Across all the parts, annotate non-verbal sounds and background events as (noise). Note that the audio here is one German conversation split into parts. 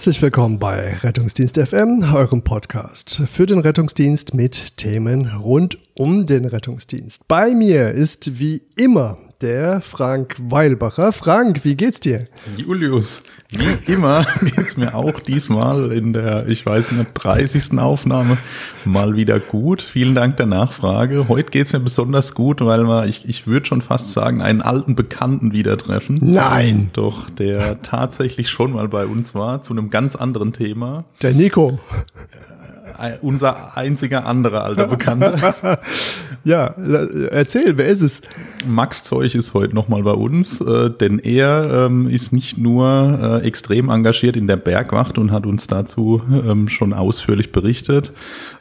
Herzlich willkommen bei Rettungsdienst FM, eurem Podcast für den Rettungsdienst mit Themen rund um den Rettungsdienst. Bei mir ist wie immer der Frank Weilbacher. Frank, wie geht's dir? Julius, wie immer (laughs) geht's mir auch diesmal in der, ich weiß nicht, 30. Aufnahme mal wieder gut. Vielen Dank der Nachfrage. Heute geht's mir besonders gut, weil wir, ich, ich würde schon fast sagen, einen alten Bekannten wieder treffen. Nein! Doch, der tatsächlich schon mal bei uns war, zu einem ganz anderen Thema. Der Nico unser einziger anderer alter Bekannter. (laughs) ja, erzähl, wer ist es? Max Zeug ist heute nochmal bei uns, äh, denn er ähm, ist nicht nur äh, extrem engagiert in der Bergwacht und hat uns dazu ähm, schon ausführlich berichtet.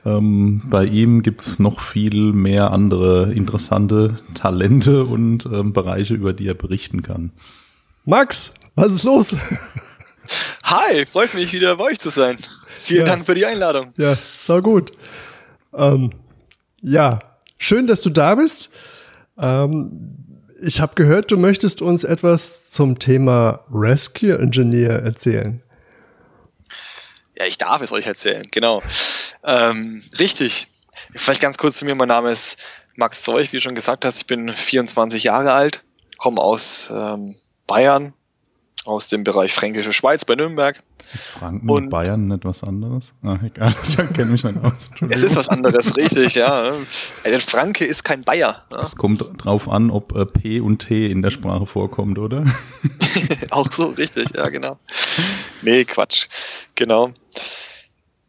Ähm, bei ihm gibt's noch viel mehr andere interessante Talente und Bereiche, über die er berichten kann. Max, was ist los? Hi, freut mich wieder bei euch zu sein. Vielen ja. Dank für die Einladung. Ja, so gut. Ähm, ja, schön, dass du da bist. Ähm, ich habe gehört, du möchtest uns etwas zum Thema Rescue Engineer erzählen. Ja, ich darf es euch erzählen, genau. Ähm, richtig. Vielleicht ganz kurz zu mir. Mein Name ist Max Zeug, wie du schon gesagt hast. Ich bin 24 Jahre alt, komme aus ähm, Bayern, aus dem Bereich Fränkische Schweiz bei Nürnberg. Ist Franken und Bayern nicht was anderes? Ah, egal, (laughs) ich kenne mich nicht aus. Es ist was anderes, richtig, ja. Der Franke ist kein Bayer. Ja. Es kommt drauf an, ob äh, P und T in der Sprache vorkommt, oder? (laughs) Auch so, richtig, ja, genau. Nee, Quatsch. Genau.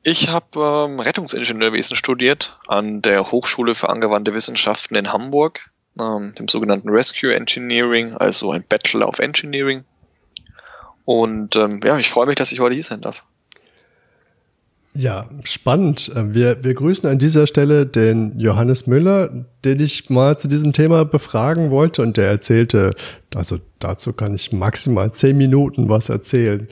Ich habe ähm, Rettungsingenieurwesen studiert an der Hochschule für angewandte Wissenschaften in Hamburg, ähm, dem sogenannten Rescue Engineering, also ein Bachelor of Engineering. Und ähm, ja, ich freue mich, dass ich heute hier sein darf. Ja, spannend. Äh, wir, wir grüßen an dieser Stelle den Johannes Müller, den ich mal zu diesem Thema befragen wollte und der erzählte, also dazu kann ich maximal zehn Minuten was erzählen.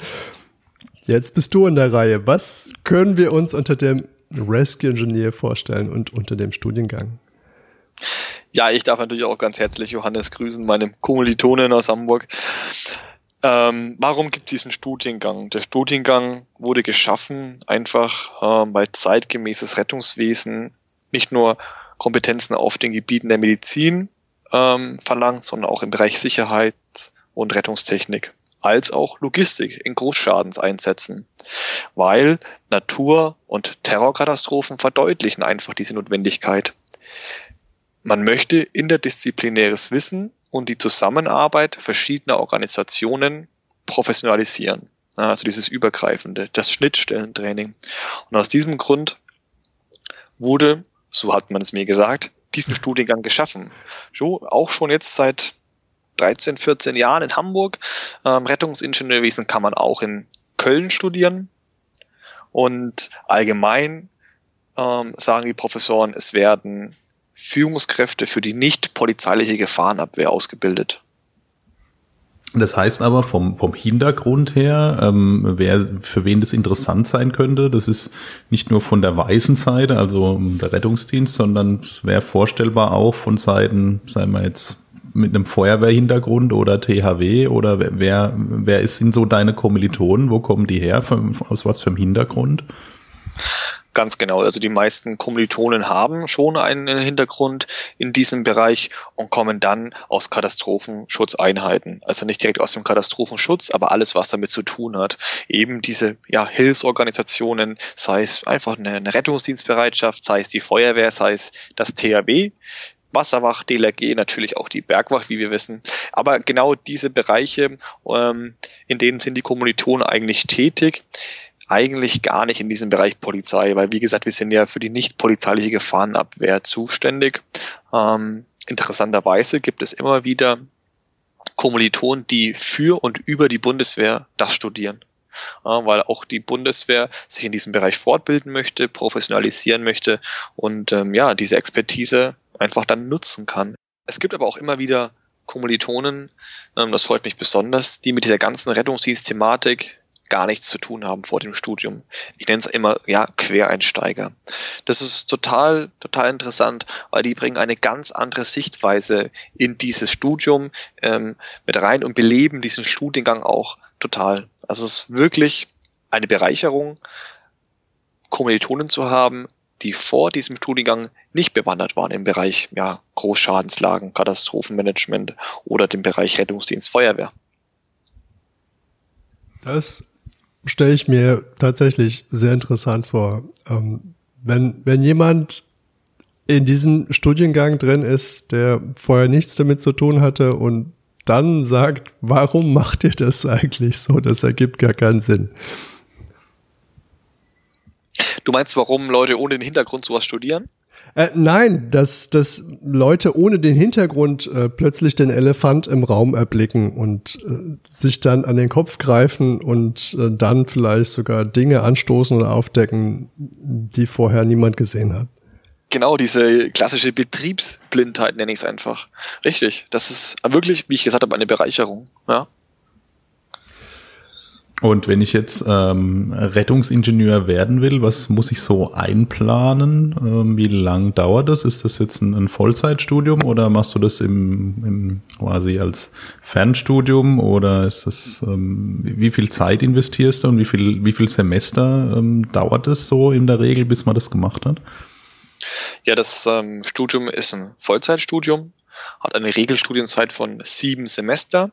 Jetzt bist du in der Reihe. Was können wir uns unter dem Rescue Engineer vorstellen und unter dem Studiengang? Ja, ich darf natürlich auch ganz herzlich Johannes grüßen, meine Kommilitonin aus Hamburg. Ähm, warum gibt es diesen Studiengang? Der Studiengang wurde geschaffen, einfach ähm, weil zeitgemäßes Rettungswesen nicht nur Kompetenzen auf den Gebieten der Medizin ähm, verlangt, sondern auch im Bereich Sicherheit und Rettungstechnik, als auch Logistik in Großschadenseinsätzen. Weil Natur- und Terrorkatastrophen verdeutlichen einfach diese Notwendigkeit. Man möchte interdisziplinäres Wissen und die Zusammenarbeit verschiedener Organisationen professionalisieren. Also dieses Übergreifende, das Schnittstellentraining. Und aus diesem Grund wurde, so hat man es mir gesagt, diesen Studiengang geschaffen. So, auch schon jetzt seit 13, 14 Jahren in Hamburg. Ähm, Rettungsingenieurwesen kann man auch in Köln studieren. Und allgemein ähm, sagen die Professoren, es werden Führungskräfte für die nicht polizeiliche Gefahrenabwehr ausgebildet. Das heißt aber vom, vom Hintergrund her, ähm, wer, für wen das interessant sein könnte, das ist nicht nur von der weißen Seite, also der Rettungsdienst, sondern es wäre vorstellbar auch von Seiten, sagen wir jetzt, mit einem Feuerwehrhintergrund oder THW oder wer, wer ist sind so deine Kommilitonen? Wo kommen die her? Aus was für einem Hintergrund? Ganz genau. Also die meisten Kommilitonen haben schon einen Hintergrund in diesem Bereich und kommen dann aus Katastrophenschutzeinheiten. Also nicht direkt aus dem Katastrophenschutz, aber alles, was damit zu tun hat. Eben diese ja, Hilfsorganisationen, sei es einfach eine, eine Rettungsdienstbereitschaft, sei es die Feuerwehr, sei es das THW, Wasserwacht, DLRG, natürlich auch die Bergwacht, wie wir wissen. Aber genau diese Bereiche, ähm, in denen sind die Kommilitonen eigentlich tätig eigentlich gar nicht in diesem Bereich Polizei, weil wie gesagt, wir sind ja für die nicht polizeiliche Gefahrenabwehr zuständig. Ähm, interessanterweise gibt es immer wieder Kommilitonen, die für und über die Bundeswehr das studieren. Äh, weil auch die Bundeswehr sich in diesem Bereich fortbilden möchte, professionalisieren möchte und ähm, ja, diese Expertise einfach dann nutzen kann. Es gibt aber auch immer wieder Kommilitonen, ähm, das freut mich besonders, die mit dieser ganzen Rettungsdienstthematik gar nichts zu tun haben vor dem Studium. Ich nenne es immer, ja, Quereinsteiger. Das ist total, total interessant, weil die bringen eine ganz andere Sichtweise in dieses Studium ähm, mit rein und beleben diesen Studiengang auch total. Also es ist wirklich eine Bereicherung, Kommilitonen zu haben, die vor diesem Studiengang nicht bewandert waren im Bereich ja, Großschadenslagen, Katastrophenmanagement oder dem Bereich Rettungsdienst, Feuerwehr. Das stelle ich mir tatsächlich sehr interessant vor. Ähm, wenn, wenn jemand in diesem Studiengang drin ist, der vorher nichts damit zu tun hatte und dann sagt, warum macht ihr das eigentlich so? Das ergibt gar keinen Sinn. Du meinst, warum Leute ohne den Hintergrund sowas studieren? Äh, nein, dass, dass Leute ohne den Hintergrund äh, plötzlich den Elefant im Raum erblicken und äh, sich dann an den Kopf greifen und äh, dann vielleicht sogar Dinge anstoßen oder aufdecken, die vorher niemand gesehen hat. Genau, diese klassische Betriebsblindheit nenne ich es einfach. Richtig. Das ist wirklich, wie ich gesagt habe, eine Bereicherung. Ja. Und wenn ich jetzt ähm, Rettungsingenieur werden will, was muss ich so einplanen? Ähm, wie lang dauert das? Ist das jetzt ein, ein Vollzeitstudium oder machst du das im, im quasi als Fernstudium oder ist das ähm, wie viel Zeit investierst du und wie viel wie viel Semester ähm, dauert es so in der Regel, bis man das gemacht hat? Ja, das ähm, Studium ist ein Vollzeitstudium hat eine Regelstudienzeit von sieben Semester,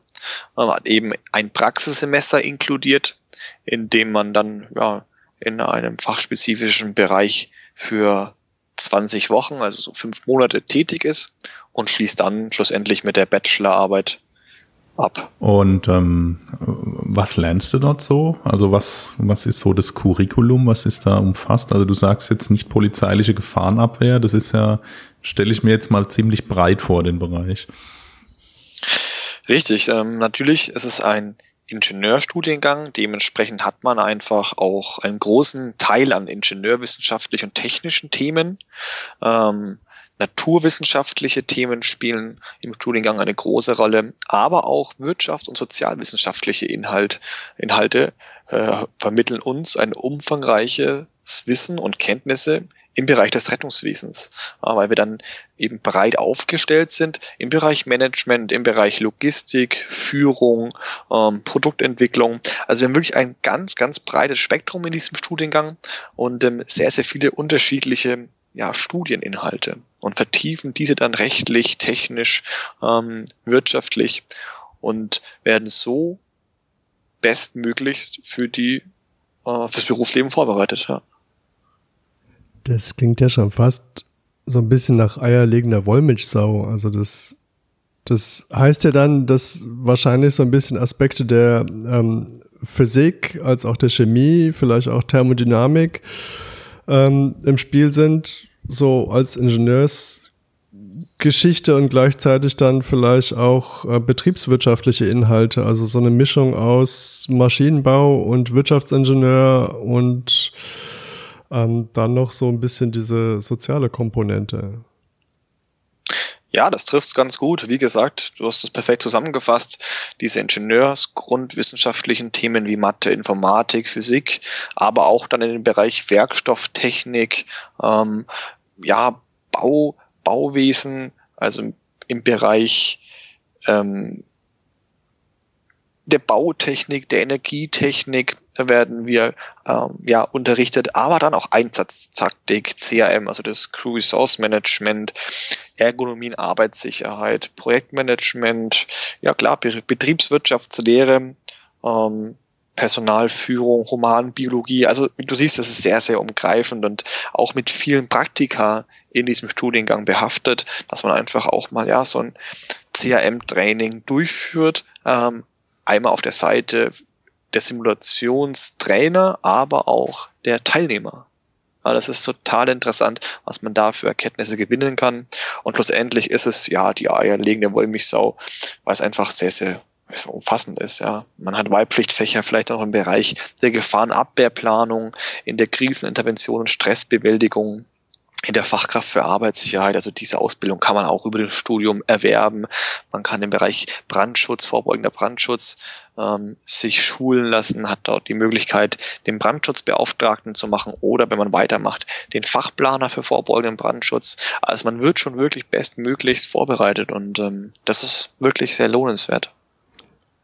man hat eben ein Praxissemester inkludiert, in dem man dann ja, in einem fachspezifischen Bereich für 20 Wochen, also so fünf Monate tätig ist und schließt dann schlussendlich mit der Bachelorarbeit ab. Und ähm, was lernst du dort so? Also was, was ist so das Curriculum, was ist da umfasst? Also du sagst jetzt nicht polizeiliche Gefahrenabwehr, das ist ja, stelle ich mir jetzt mal ziemlich breit vor, den Bereich. Richtig, ähm, natürlich ist es ein Ingenieurstudiengang. Dementsprechend hat man einfach auch einen großen Teil an ingenieurwissenschaftlichen und technischen Themen. Ähm, Naturwissenschaftliche Themen spielen im Studiengang eine große Rolle, aber auch wirtschafts- und sozialwissenschaftliche Inhalt, Inhalte äh, vermitteln uns ein umfangreiches Wissen und Kenntnisse im Bereich des Rettungswesens, äh, weil wir dann eben breit aufgestellt sind im Bereich Management, im Bereich Logistik, Führung, ähm, Produktentwicklung. Also wir haben wirklich ein ganz, ganz breites Spektrum in diesem Studiengang und ähm, sehr, sehr viele unterschiedliche ja, Studieninhalte und vertiefen diese dann rechtlich, technisch, ähm, wirtschaftlich und werden so bestmöglichst für die äh, fürs Berufsleben vorbereitet. Ja. Das klingt ja schon fast so ein bisschen nach eierlegender Wollmilchsau. Also das, das heißt ja dann, dass wahrscheinlich so ein bisschen Aspekte der ähm, Physik als auch der Chemie, vielleicht auch Thermodynamik ähm, im Spiel sind, so als Ingenieursgeschichte und gleichzeitig dann vielleicht auch äh, betriebswirtschaftliche Inhalte, also so eine Mischung aus Maschinenbau und Wirtschaftsingenieur und ähm, dann noch so ein bisschen diese soziale Komponente. Ja, das trifft's ganz gut. Wie gesagt, du hast es perfekt zusammengefasst. Diese Ingenieursgrundwissenschaftlichen Themen wie Mathe, Informatik, Physik, aber auch dann in den Bereich Werkstofftechnik, ähm, ja, Bau, Bauwesen, also im Bereich ähm, der Bautechnik, der Energietechnik werden wir ähm, ja unterrichtet, aber dann auch Einsatztaktik, CRM, also das Crew Resource Management, Ergonomie Arbeitssicherheit, Projektmanagement, ja klar, Betriebswirtschaftslehre, ähm, Personalführung, Humanbiologie. Also du siehst, das ist sehr, sehr umgreifend und auch mit vielen Praktika in diesem Studiengang behaftet, dass man einfach auch mal ja so ein CRM-Training durchführt. Ähm, einmal auf der Seite der Simulationstrainer, aber auch der Teilnehmer. Ja, das ist total interessant, was man da für Erkenntnisse gewinnen kann. Und schlussendlich ist es ja die eierlegende Wollmilchsau, weil es einfach sehr, sehr umfassend ist. Ja. Man hat Wahlpflichtfächer vielleicht auch im Bereich der Gefahrenabwehrplanung, in der Krisenintervention und Stressbewältigung, in der Fachkraft für Arbeitssicherheit. Also diese Ausbildung kann man auch über das Studium erwerben. Man kann im Bereich Brandschutz, vorbeugender Brandschutz ähm, sich schulen lassen, hat dort die Möglichkeit, den Brandschutzbeauftragten zu machen oder wenn man weitermacht, den Fachplaner für vorbeugenden Brandschutz. Also man wird schon wirklich bestmöglichst vorbereitet und ähm, das ist wirklich sehr lohnenswert.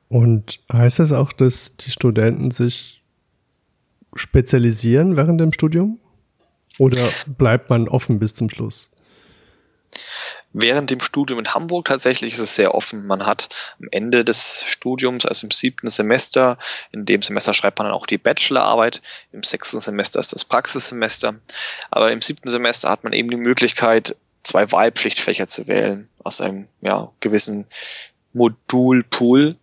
Und heißt das auch, dass die Studenten sich spezialisieren während dem Studium? Oder bleibt man offen bis zum Schluss? Während dem Studium in Hamburg tatsächlich ist es sehr offen. Man hat am Ende des Studiums, also im siebten Semester, in dem Semester schreibt man dann auch die Bachelorarbeit. Im sechsten Semester ist das Praxissemester. Aber im siebten Semester hat man eben die Möglichkeit, zwei Wahlpflichtfächer zu wählen aus einem ja, gewissen Modulpool.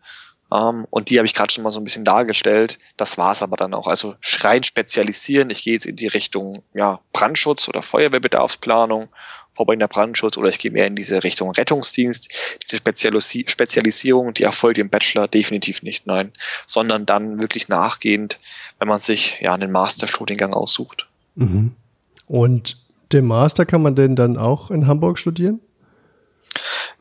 Um, ähm, und die habe ich gerade schon mal so ein bisschen dargestellt. Das war es aber dann auch. Also rein spezialisieren. Ich gehe jetzt in die Richtung ja, Brandschutz oder Feuerwehrbedarfsplanung, vorbeugender Brandschutz oder ich gehe mehr in diese Richtung Rettungsdienst. Diese Spezialisi Spezialisierung, die erfolgt im Bachelor definitiv nicht, nein. Sondern dann wirklich nachgehend, wenn man sich ja einen Masterstudiengang aussucht. Mhm. Und den Master kann man denn dann auch in Hamburg studieren?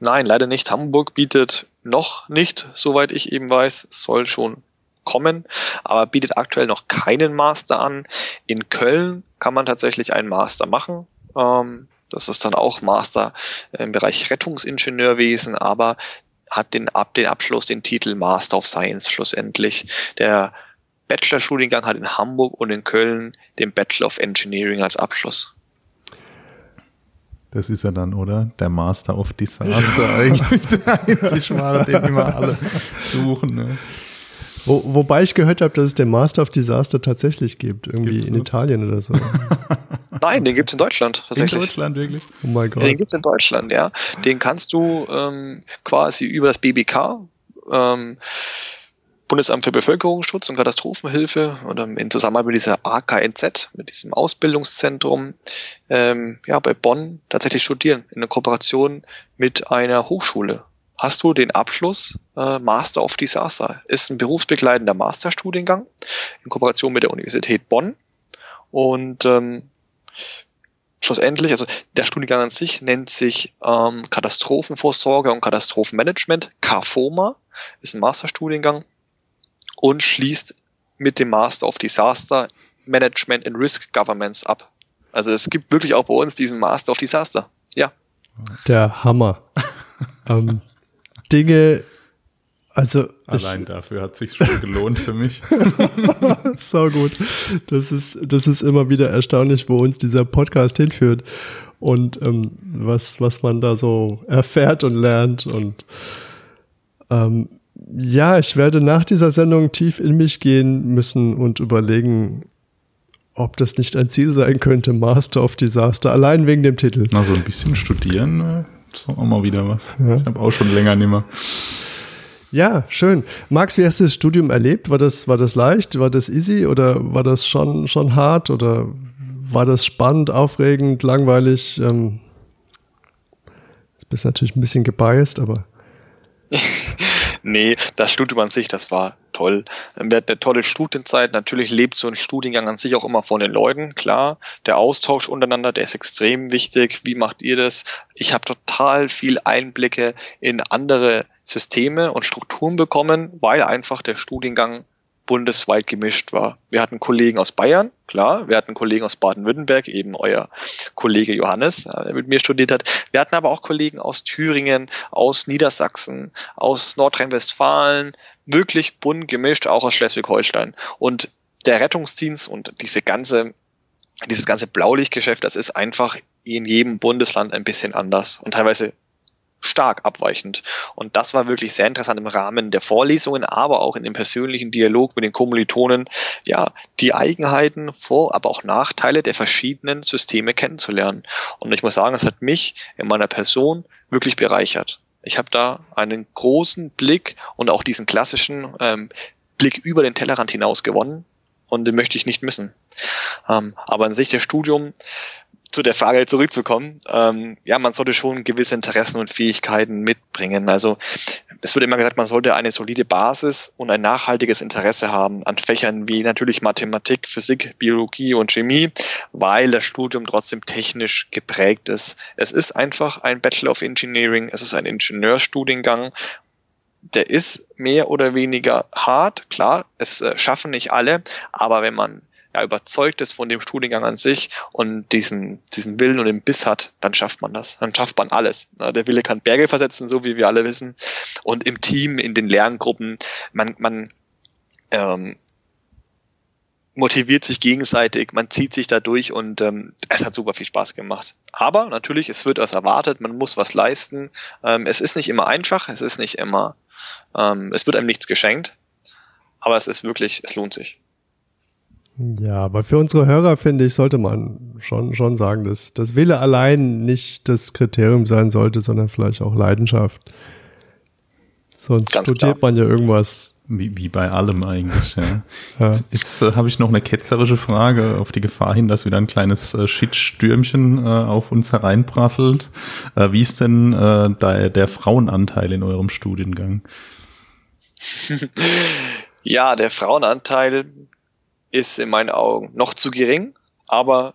Nein, leider nicht. Hamburg bietet noch nicht, soweit ich eben weiß, soll schon kommen, aber bietet aktuell noch keinen Master an. In Köln kann man tatsächlich einen Master machen. Ähm, das ist dann auch Master im Bereich Rettungsingenieurwesen, aber hat den, ab den Abschluss den Titel Master of Science schlussendlich. Der Bachelorstudiengang hat in Hamburg und in Köln den Bachelor of Engineering als Abschluss. Das ist ja dann, oder? Der Master of Disaster ja. (laughs) eigentlich. Der einzig wahre, den immer alle suchen. Ne? Wo, wobei ich gehört habe, dass es den Master of Disaster tatsächlich gibt. Irgendwie gibt's in das? Italien oder so. (laughs) Nein, den gibt es in Deutschland tatsächlich. In Deutschland wirklich? Oh mein Gott. Den gibt es in Deutschland, ja. Den kannst du ähm, quasi über das BBK ähm, Bundesamt für Bevölkerungsschutz und Katastrophenhilfe oder in Zusammenarbeit mit dieser AKNZ, mit diesem Ausbildungszentrum, ähm, ja, bei Bonn tatsächlich studieren, in einer Kooperation mit einer Hochschule. Hast du den Abschluss äh, Master of Disaster? Ist ein berufsbegleitender Masterstudiengang in Kooperation mit der Universität Bonn. Und ähm, schlussendlich, also der Studiengang an sich nennt sich ähm, Katastrophenvorsorge und Katastrophenmanagement, KFOMA, ist ein Masterstudiengang und schließt mit dem Master of Disaster Management and Risk Governance ab. Also es gibt wirklich auch bei uns diesen Master of Disaster. Ja. Der Hammer. (laughs) ähm, Dinge, also allein ich, dafür hat sich schon gelohnt für mich. (laughs) so gut. Das ist das ist immer wieder erstaunlich, wo uns dieser Podcast hinführt und ähm, was was man da so erfährt und lernt und ähm, ja, ich werde nach dieser Sendung tief in mich gehen müssen und überlegen, ob das nicht ein Ziel sein könnte, Master of Disaster, allein wegen dem Titel. Na, so ein bisschen studieren, äh, ist auch mal wieder was. Ja. Ich habe auch schon länger nicht mehr. Ja, schön. Max, wie hast du das Studium erlebt? War das, war das leicht? War das easy oder war das schon, schon hart oder war das spannend, aufregend, langweilig? Ähm, jetzt bist du natürlich ein bisschen gebiased, aber. (laughs) Nee, das Studium an sich, das war toll. Wir hatten eine tolle Studienzeit. Natürlich lebt so ein Studiengang an sich auch immer von den Leuten, klar. Der Austausch untereinander, der ist extrem wichtig. Wie macht ihr das? Ich habe total viel Einblicke in andere Systeme und Strukturen bekommen, weil einfach der Studiengang bundesweit gemischt war. Wir hatten Kollegen aus Bayern, klar, wir hatten Kollegen aus Baden-Württemberg, eben euer Kollege Johannes, äh, der mit mir studiert hat. Wir hatten aber auch Kollegen aus Thüringen, aus Niedersachsen, aus Nordrhein-Westfalen, wirklich bunt gemischt, auch aus Schleswig-Holstein. Und der Rettungsdienst und diese ganze dieses ganze Blaulichtgeschäft, das ist einfach in jedem Bundesland ein bisschen anders und teilweise stark abweichend. Und das war wirklich sehr interessant im Rahmen der Vorlesungen, aber auch in dem persönlichen Dialog mit den Kommilitonen, ja, die Eigenheiten, Vor-, aber auch Nachteile der verschiedenen Systeme kennenzulernen. Und ich muss sagen, es hat mich in meiner Person wirklich bereichert. Ich habe da einen großen Blick und auch diesen klassischen ähm, Blick über den Tellerrand hinaus gewonnen und den möchte ich nicht missen. Ähm, aber an sich das Studium zu der Frage zurückzukommen, ähm, ja, man sollte schon gewisse Interessen und Fähigkeiten mitbringen. Also es wird immer gesagt, man sollte eine solide Basis und ein nachhaltiges Interesse haben an Fächern wie natürlich Mathematik, Physik, Biologie und Chemie, weil das Studium trotzdem technisch geprägt ist. Es ist einfach ein Bachelor of Engineering, es ist ein Ingenieurstudiengang der ist mehr oder weniger hart, klar, es äh, schaffen nicht alle, aber wenn man ja, überzeugt ist von dem Studiengang an sich und diesen, diesen Willen und den Biss hat, dann schafft man das. Dann schafft man alles. Der Wille kann Berge versetzen, so wie wir alle wissen. Und im Team, in den Lerngruppen, man, man ähm, motiviert sich gegenseitig, man zieht sich da durch und ähm, es hat super viel Spaß gemacht. Aber natürlich, es wird was erwartet, man muss was leisten. Ähm, es ist nicht immer einfach, es ist nicht immer, ähm, es wird einem nichts geschenkt, aber es ist wirklich, es lohnt sich. Ja, aber für unsere Hörer, finde ich, sollte man schon, schon sagen, dass das Wille allein nicht das Kriterium sein sollte, sondern vielleicht auch Leidenschaft. Sonst Ganz studiert klar. man ja irgendwas. Wie, wie bei allem eigentlich, ja. ja. Jetzt, jetzt äh, habe ich noch eine ketzerische Frage auf die Gefahr hin, dass wieder ein kleines äh, Shitstürmchen äh, auf uns hereinprasselt. Äh, wie ist denn äh, der, der Frauenanteil in eurem Studiengang? (laughs) ja, der Frauenanteil ist in meinen Augen noch zu gering, aber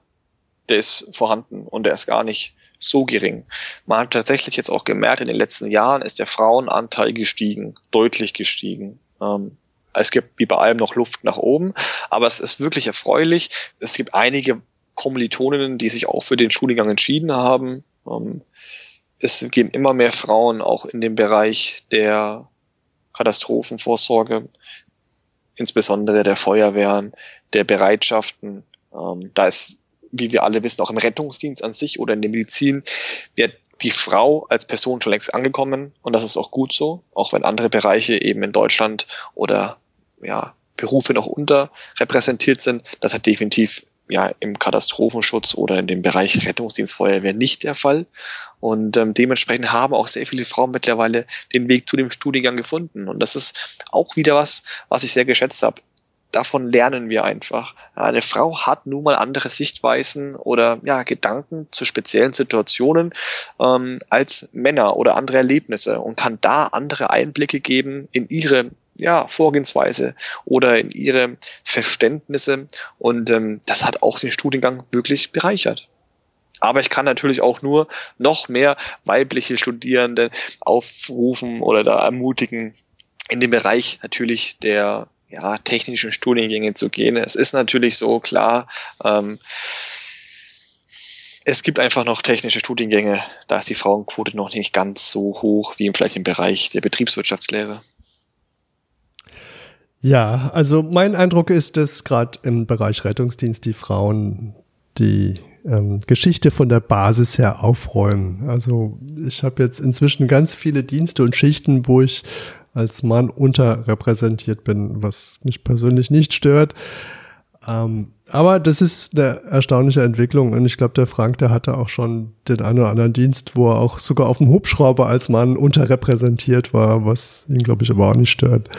der ist vorhanden und der ist gar nicht so gering. Man hat tatsächlich jetzt auch gemerkt, in den letzten Jahren ist der Frauenanteil gestiegen, deutlich gestiegen. Ähm, es gibt wie bei allem noch Luft nach oben, aber es ist wirklich erfreulich. Es gibt einige Kommilitoninnen, die sich auch für den Studiengang entschieden haben. Ähm, es gehen immer mehr Frauen auch in den Bereich der Katastrophenvorsorge insbesondere der Feuerwehren, der Bereitschaften. Ähm, da ist, wie wir alle wissen, auch im Rettungsdienst an sich oder in der Medizin wird die Frau als Person schon längst angekommen und das ist auch gut so, auch wenn andere Bereiche eben in Deutschland oder ja, Berufe noch unterrepräsentiert sind. Das hat definitiv ja im Katastrophenschutz oder in dem Bereich Rettungsdienst, Feuerwehr nicht der Fall. Und ähm, dementsprechend haben auch sehr viele Frauen mittlerweile den Weg zu dem Studiengang gefunden. Und das ist auch wieder was, was ich sehr geschätzt habe. Davon lernen wir einfach. Eine Frau hat nun mal andere Sichtweisen oder ja, Gedanken zu speziellen Situationen ähm, als Männer oder andere Erlebnisse und kann da andere Einblicke geben in ihre ja, Vorgehensweise oder in ihre Verständnisse. Und ähm, das hat auch den Studiengang wirklich bereichert. Aber ich kann natürlich auch nur noch mehr weibliche Studierende aufrufen oder da ermutigen, in den Bereich natürlich der ja, technischen Studiengänge zu gehen. Es ist natürlich so klar, ähm, es gibt einfach noch technische Studiengänge, da ist die Frauenquote noch nicht ganz so hoch wie vielleicht im Bereich der Betriebswirtschaftslehre. Ja, also mein Eindruck ist, dass gerade im Bereich Rettungsdienst die Frauen die ähm, Geschichte von der Basis her aufräumen. Also ich habe jetzt inzwischen ganz viele Dienste und Schichten, wo ich als Mann unterrepräsentiert bin, was mich persönlich nicht stört. Ähm, aber das ist eine erstaunliche Entwicklung und ich glaube, der Frank, der hatte auch schon den einen oder anderen Dienst, wo er auch sogar auf dem Hubschrauber als Mann unterrepräsentiert war, was ihn, glaube ich, aber auch nicht stört.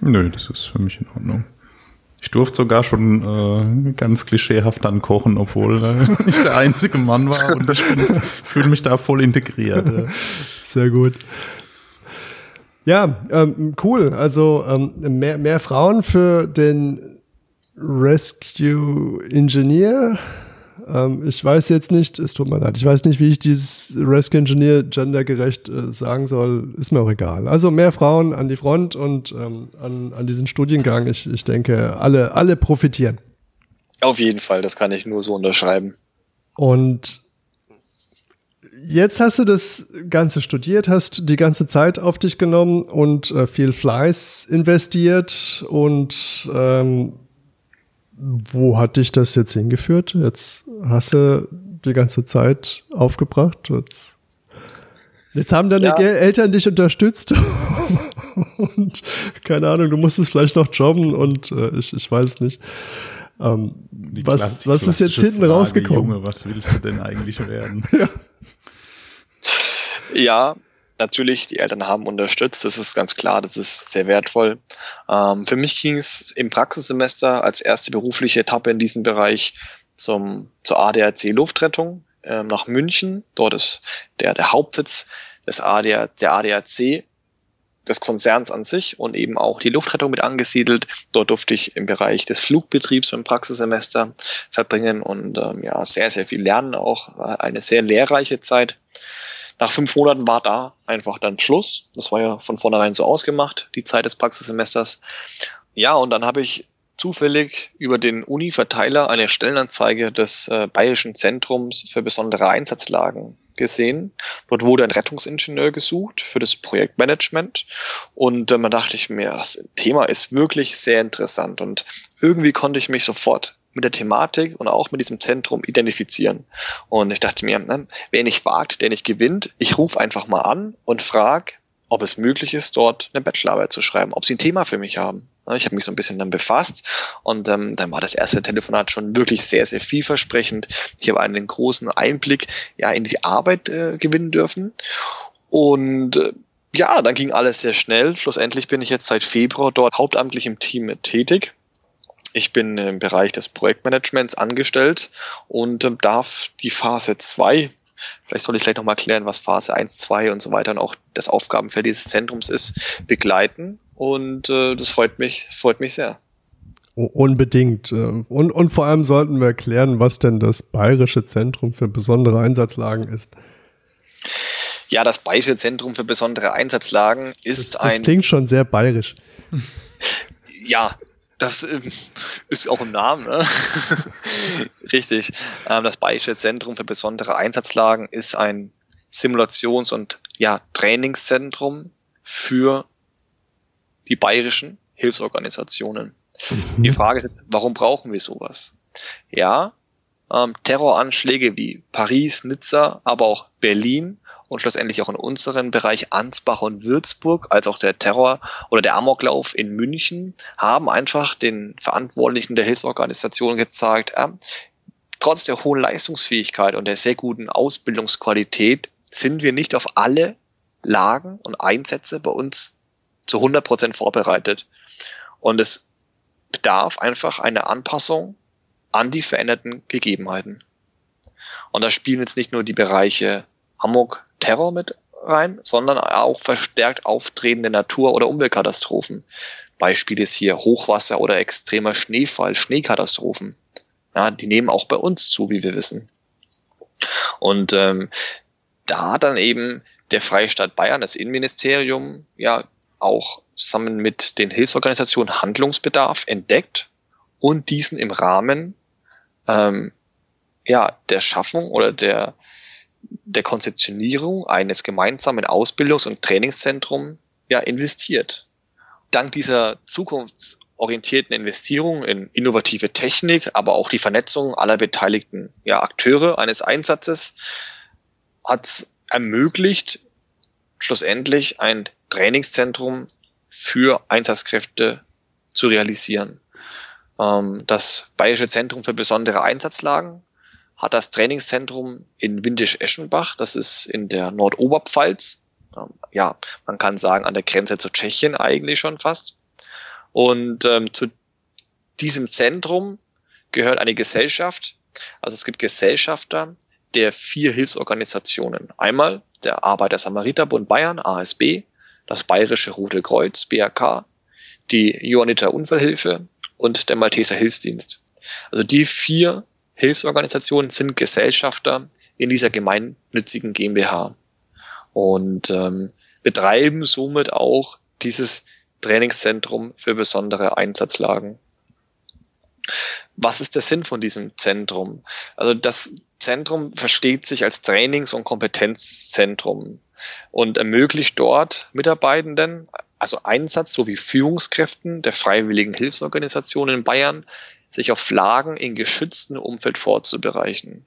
Nö, das ist für mich in Ordnung. Ich durfte sogar schon äh, ganz klischeehaft dann kochen, obwohl äh, (laughs) ich der einzige Mann war und ich fühle mich da voll integriert. Ja. Sehr gut. Ja, ähm, cool. Also ähm, mehr, mehr Frauen für den Rescue Engineer ähm, ich weiß jetzt nicht, es tut mir leid, ich weiß nicht, wie ich dieses Rescue Engineer gendergerecht äh, sagen soll, ist mir auch egal. Also mehr Frauen an die Front und ähm, an, an diesen Studiengang. Ich, ich denke, alle, alle profitieren. Auf jeden Fall, das kann ich nur so unterschreiben. Und jetzt hast du das Ganze studiert, hast die ganze Zeit auf dich genommen und äh, viel Fleiß investiert und ähm, wo hat dich das jetzt hingeführt? Jetzt hast du die ganze Zeit aufgebracht. Jetzt, jetzt haben deine ja. Eltern dich unterstützt. (laughs) und keine Ahnung, du musstest vielleicht noch jobben und äh, ich, ich weiß nicht. Ähm, was was ist jetzt hinten Frage, rausgekommen? Junge, was willst du denn eigentlich werden? (laughs) ja. ja, natürlich, die Eltern haben unterstützt, das ist ganz klar, das ist sehr wertvoll. Ähm, für mich ging es im Praxissemester als erste berufliche Etappe in diesem Bereich zum, zur ADAC Luftrettung. ähm, nach München. Dort ist der, der Hauptsitz des ADA, der ADAC des Konzerns an sich und eben auch die Luftrettung mit angesiedelt. Dort durfte ich im Bereich des Flugbetriebs im Praxissemester verbringen und ähm, ja, sehr, sehr viel lernen auch. Eine sehr lehrreiche Zeit. Nach fünf Monaten war da einfach dann Schluss. Das war ja von vornherein so ausgemacht, die Zeit des Praxissemesters. Ja, und dann habe ich zufällig über den Uni-Verteiler eine Stellenanzeige des äh, Bayerischen Zentrums für besondere Einsatzlagen gesehen. Dort wurde ein Rettungsingenieur gesucht für das Projektmanagement. Und äh, man dachte ich mir, das Thema ist wirklich sehr interessant. Und irgendwie konnte ich mich sofort mit der Thematik und auch mit diesem Zentrum identifizieren. Und ich dachte mir, ne, wer nicht wagt, der nicht gewinnt. Ich rufe einfach mal an und frage, ob es möglich ist, dort eine Bachelorarbeit zu schreiben, ob sie ein Thema für mich haben. Ich habe mich so ein bisschen dann befasst und ähm, dann war das erste Telefonat schon wirklich sehr, sehr vielversprechend. Ich habe einen großen Einblick ja in die Arbeit äh, gewinnen dürfen und äh, ja, dann ging alles sehr schnell. Schlussendlich bin ich jetzt seit Februar dort hauptamtlich im Team tätig. Ich bin im Bereich des Projektmanagements angestellt und äh, darf die Phase 2 Vielleicht soll ich gleich nochmal klären, was Phase 1, 2 und so weiter und auch das Aufgabenfeld dieses Zentrums ist, begleiten. Und äh, das freut mich, freut mich sehr. Unbedingt. Äh, und, und vor allem sollten wir erklären, was denn das Bayerische Zentrum für besondere Einsatzlagen ist. Ja, das Bayerische Zentrum für besondere Einsatzlagen ist das, das ein. Das klingt schon sehr bayerisch. Ja, das äh, ist auch im Namen, ne? (laughs) Richtig. Ähm, das Bayerische Zentrum für besondere Einsatzlagen ist ein Simulations- und ja, Trainingszentrum für die bayerischen Hilfsorganisationen. Mhm. Die Frage ist jetzt, warum brauchen wir sowas? Ja, ähm, Terroranschläge wie Paris, Nizza, aber auch Berlin und schlussendlich auch in unserem Bereich Ansbach und Würzburg, als auch der Terror oder der Amoklauf in München, haben einfach den Verantwortlichen der Hilfsorganisationen gezeigt, äh, trotz der hohen Leistungsfähigkeit und der sehr guten Ausbildungsqualität sind wir nicht auf alle Lagen und Einsätze bei uns zu 100 Prozent vorbereitet. Und es bedarf einfach einer Anpassung an die veränderten Gegebenheiten. Und da spielen jetzt nicht nur die Bereiche Amok, Terror mit rein, sondern auch verstärkt auftretende Natur- oder Umweltkatastrophen. Beispiel ist hier Hochwasser oder extremer Schneefall, Schneekatastrophen. Ja, die nehmen auch bei uns zu, wie wir wissen. Und ähm, da hat dann eben der Freistaat Bayern, das Innenministerium, ja auch zusammen mit den Hilfsorganisationen Handlungsbedarf entdeckt und diesen im Rahmen ähm, ja, der Schaffung oder der, der Konzeptionierung eines gemeinsamen Ausbildungs- und Trainingszentrums ja, investiert. Dank dieser zukunftsorientierten Investierung in innovative Technik, aber auch die Vernetzung aller beteiligten ja, Akteure eines Einsatzes hat ermöglicht, schlussendlich ein Trainingszentrum für Einsatzkräfte zu realisieren. Ähm, das Bayerische Zentrum für besondere Einsatzlagen hat das Trainingszentrum in Windisch-Eschenbach, das ist in der Nordoberpfalz. Ähm, ja, man kann sagen, an der Grenze zu Tschechien eigentlich schon fast. Und ähm, zu diesem Zentrum gehört eine Gesellschaft, also es gibt Gesellschafter der vier Hilfsorganisationen. Einmal der Arbeiter-Samariter-Bund Bayern, ASB, das Bayerische Rote Kreuz, BRK, die Johanniter Unfallhilfe und der Malteser Hilfsdienst. Also die vier Hilfsorganisationen sind Gesellschafter in dieser gemeinnützigen GmbH und ähm, betreiben somit auch dieses Trainingszentrum für besondere Einsatzlagen. Was ist der Sinn von diesem Zentrum? Also das Zentrum versteht sich als Trainings- und Kompetenzzentrum und ermöglicht dort Mitarbeitenden, also Einsatz sowie Führungskräften der freiwilligen Hilfsorganisationen in Bayern, sich auf Lagen in geschütztem Umfeld vorzubereiten.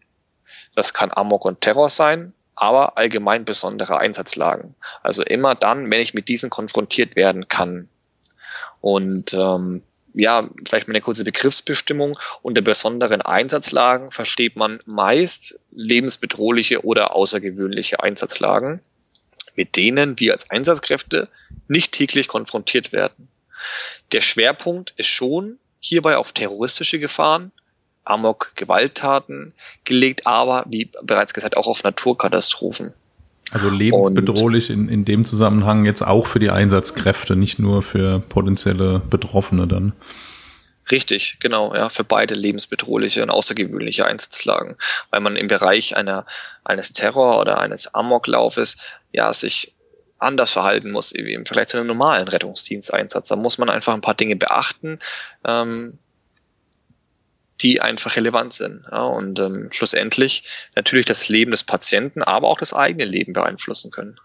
Das kann Amok und Terror sein, aber allgemein besondere Einsatzlagen. Also immer dann, wenn ich mit diesen konfrontiert werden kann. Und ähm, ja, vielleicht mal eine kurze Begriffsbestimmung. Unter besonderen Einsatzlagen versteht man meist lebensbedrohliche oder außergewöhnliche Einsatzlagen mit denen wir als Einsatzkräfte nicht täglich konfrontiert werden. Der Schwerpunkt ist schon hierbei auf terroristische Gefahren, Amok, Gewalttaten gelegt, aber wie bereits gesagt auch auf Naturkatastrophen. Also lebensbedrohlich in, in dem Zusammenhang jetzt auch für die Einsatzkräfte, nicht nur für potenzielle Betroffene dann. Richtig, genau, ja, für beide lebensbedrohliche und außergewöhnliche Einsatzlagen, weil man im Bereich einer, eines Terror oder eines Amoklaufes ja sich anders verhalten muss im Vergleich zu einem normalen Rettungsdiensteinsatz. Da muss man einfach ein paar Dinge beachten, ähm, die einfach relevant sind. Ja, und ähm, schlussendlich natürlich das Leben des Patienten, aber auch das eigene Leben beeinflussen können.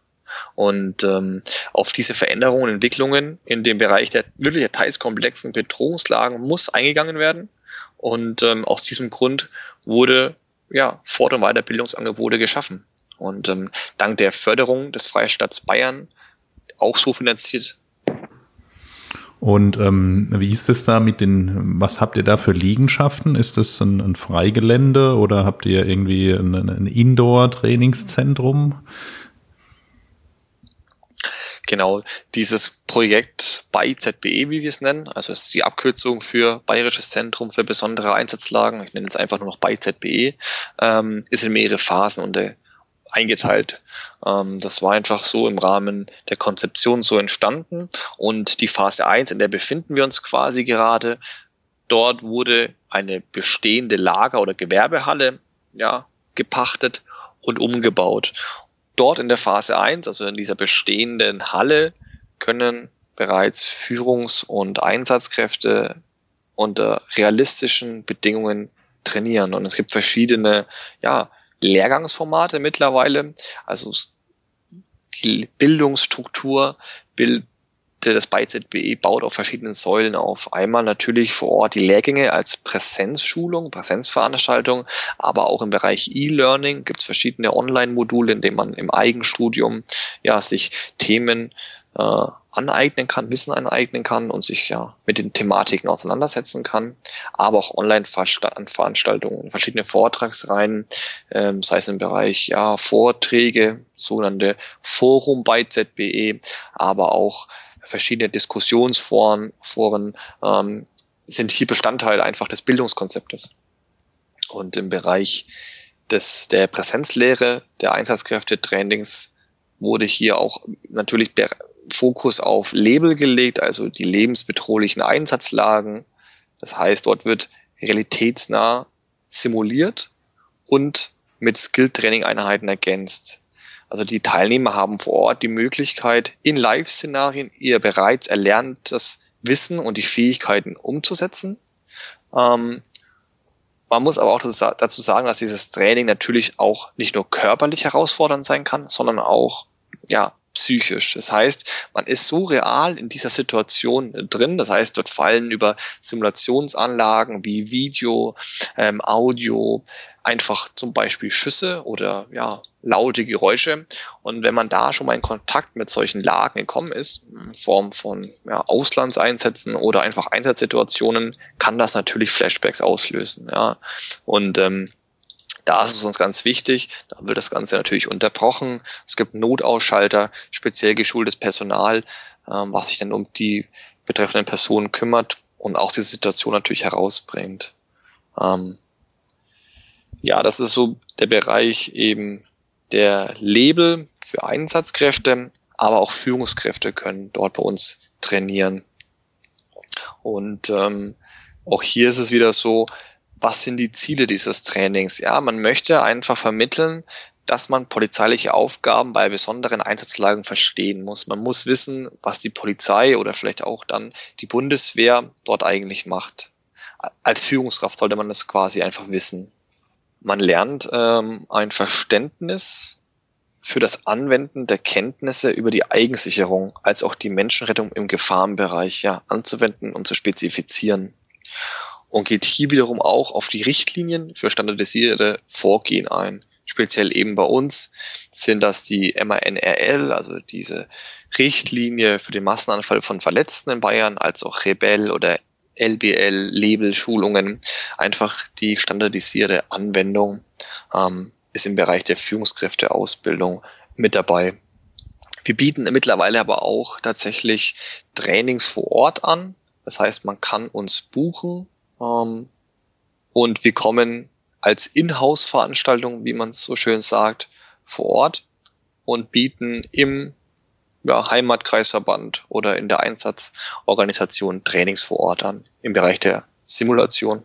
Und ähm, auf diese Veränderungen und Entwicklungen in dem Bereich der wirklich teils komplexen Bedrohungslagen muss eingegangen werden. Und ähm, aus diesem Grund wurde ja Fort- und Weiterbildungsangebote geschaffen. Und ähm, dank der Förderung des Freistaats Bayern auch so finanziert und ähm, wie ist es da mit den, was habt ihr da für Liegenschaften? Ist das ein, ein Freigelände oder habt ihr irgendwie ein, ein Indoor-Trainingszentrum? Genau, dieses Projekt bei ZBE, wie wir es nennen, also es ist die Abkürzung für Bayerisches Zentrum für besondere Einsatzlagen, ich nenne es einfach nur noch bei ZBE, ähm, ist in mehrere Phasen und der eingeteilt. Ähm, das war einfach so im Rahmen der Konzeption so entstanden. Und die Phase 1, in der befinden wir uns quasi gerade, dort wurde eine bestehende Lager- oder Gewerbehalle ja, gepachtet und umgebaut. Dort in der Phase 1, also in dieser bestehenden Halle, können bereits Führungs- und Einsatzkräfte unter realistischen Bedingungen trainieren. Und es gibt verschiedene ja, Lehrgangsformate mittlerweile. Also die Bildungsstruktur bildet das BeiZBE baut auf verschiedenen Säulen auf. Einmal natürlich vor Ort die Lehrgänge als Präsenzschulung, Präsenzveranstaltung, aber auch im Bereich E-Learning gibt es verschiedene Online-Module, in denen man im Eigenstudium ja sich Themen äh, aneignen kann, Wissen aneignen kann und sich ja mit den Thematiken auseinandersetzen kann, aber auch Online-Veranstaltungen, verschiedene Vortragsreihen, ähm, sei es im Bereich ja Vorträge, sogenannte Forum bei ZBE, aber auch verschiedene Diskussionsforen Foren, ähm, sind hier Bestandteil einfach des Bildungskonzeptes. Und im Bereich des, der Präsenzlehre, der Einsatzkräfte-Trainings wurde hier auch natürlich Fokus auf Label gelegt, also die lebensbedrohlichen Einsatzlagen. Das heißt, dort wird realitätsnah simuliert und mit Skill-Training-Einheiten ergänzt. Also die Teilnehmer haben vor Ort die Möglichkeit, in Live-Szenarien ihr bereits erlerntes Wissen und die Fähigkeiten umzusetzen. Ähm, man muss aber auch dazu sagen, dass dieses Training natürlich auch nicht nur körperlich herausfordernd sein kann, sondern auch ja, psychisch. Das heißt, man ist so real in dieser Situation drin. Das heißt, dort fallen über Simulationsanlagen wie Video, ähm, Audio, einfach zum Beispiel Schüsse oder ja, laute Geräusche. Und wenn man da schon mal in Kontakt mit solchen Lagen gekommen ist, in Form von ja, Auslandseinsätzen oder einfach Einsatzsituationen, kann das natürlich Flashbacks auslösen. Ja. Und ähm, da ist es uns ganz wichtig, da wird das Ganze natürlich unterbrochen. Es gibt Notausschalter, speziell geschultes Personal, ähm, was sich dann um die betreffenden Personen kümmert und auch diese Situation natürlich herausbringt. Ähm, ja, das ist so der Bereich eben der Label für Einsatzkräfte, aber auch Führungskräfte können dort bei uns trainieren. Und ähm, auch hier ist es wieder so, was sind die Ziele dieses Trainings? Ja, man möchte einfach vermitteln, dass man polizeiliche Aufgaben bei besonderen Einsatzlagen verstehen muss. Man muss wissen, was die Polizei oder vielleicht auch dann die Bundeswehr dort eigentlich macht. Als Führungskraft sollte man das quasi einfach wissen. Man lernt ähm, ein Verständnis für das Anwenden der Kenntnisse über die Eigensicherung als auch die Menschenrettung im Gefahrenbereich ja, anzuwenden und zu spezifizieren und geht hier wiederum auch auf die Richtlinien für standardisierte Vorgehen ein. Speziell eben bei uns sind das die MANRL, also diese Richtlinie für den Massenanfall von Verletzten in Bayern, als auch Rebell oder LBL, Label-Schulungen. Einfach die standardisierte Anwendung ähm, ist im Bereich der Führungskräfteausbildung mit dabei. Wir bieten mittlerweile aber auch tatsächlich Trainings vor Ort an. Das heißt, man kann uns buchen ähm, Und wir kommen als Inhouse-Veranstaltung, wie man es so schön sagt, vor Ort und bieten im ja, Heimatkreisverband oder in der Einsatzorganisation Trainings vor Ort an im Bereich der Simulation.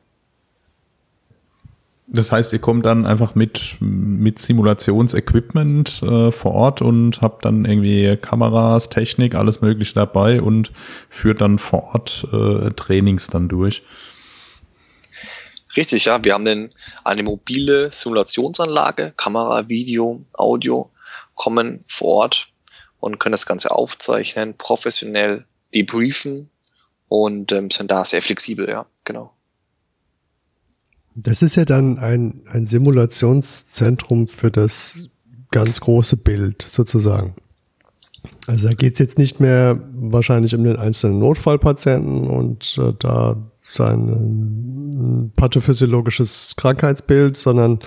Das heißt, ihr kommt dann einfach mit, mit Simulationsequipment äh, vor Ort und habt dann irgendwie Kameras, Technik, alles Mögliche dabei und führt dann vor Ort äh, Trainings dann durch. Richtig, ja. Wir haben denn eine mobile Simulationsanlage, Kamera, Video, Audio, kommen vor Ort und können das Ganze aufzeichnen, professionell debriefen und ähm, sind da sehr flexibel, ja, genau. Das ist ja dann ein, ein Simulationszentrum für das ganz große Bild sozusagen. Also da geht es jetzt nicht mehr wahrscheinlich um den einzelnen Notfallpatienten und äh, da sein pathophysiologisches Krankheitsbild, sondern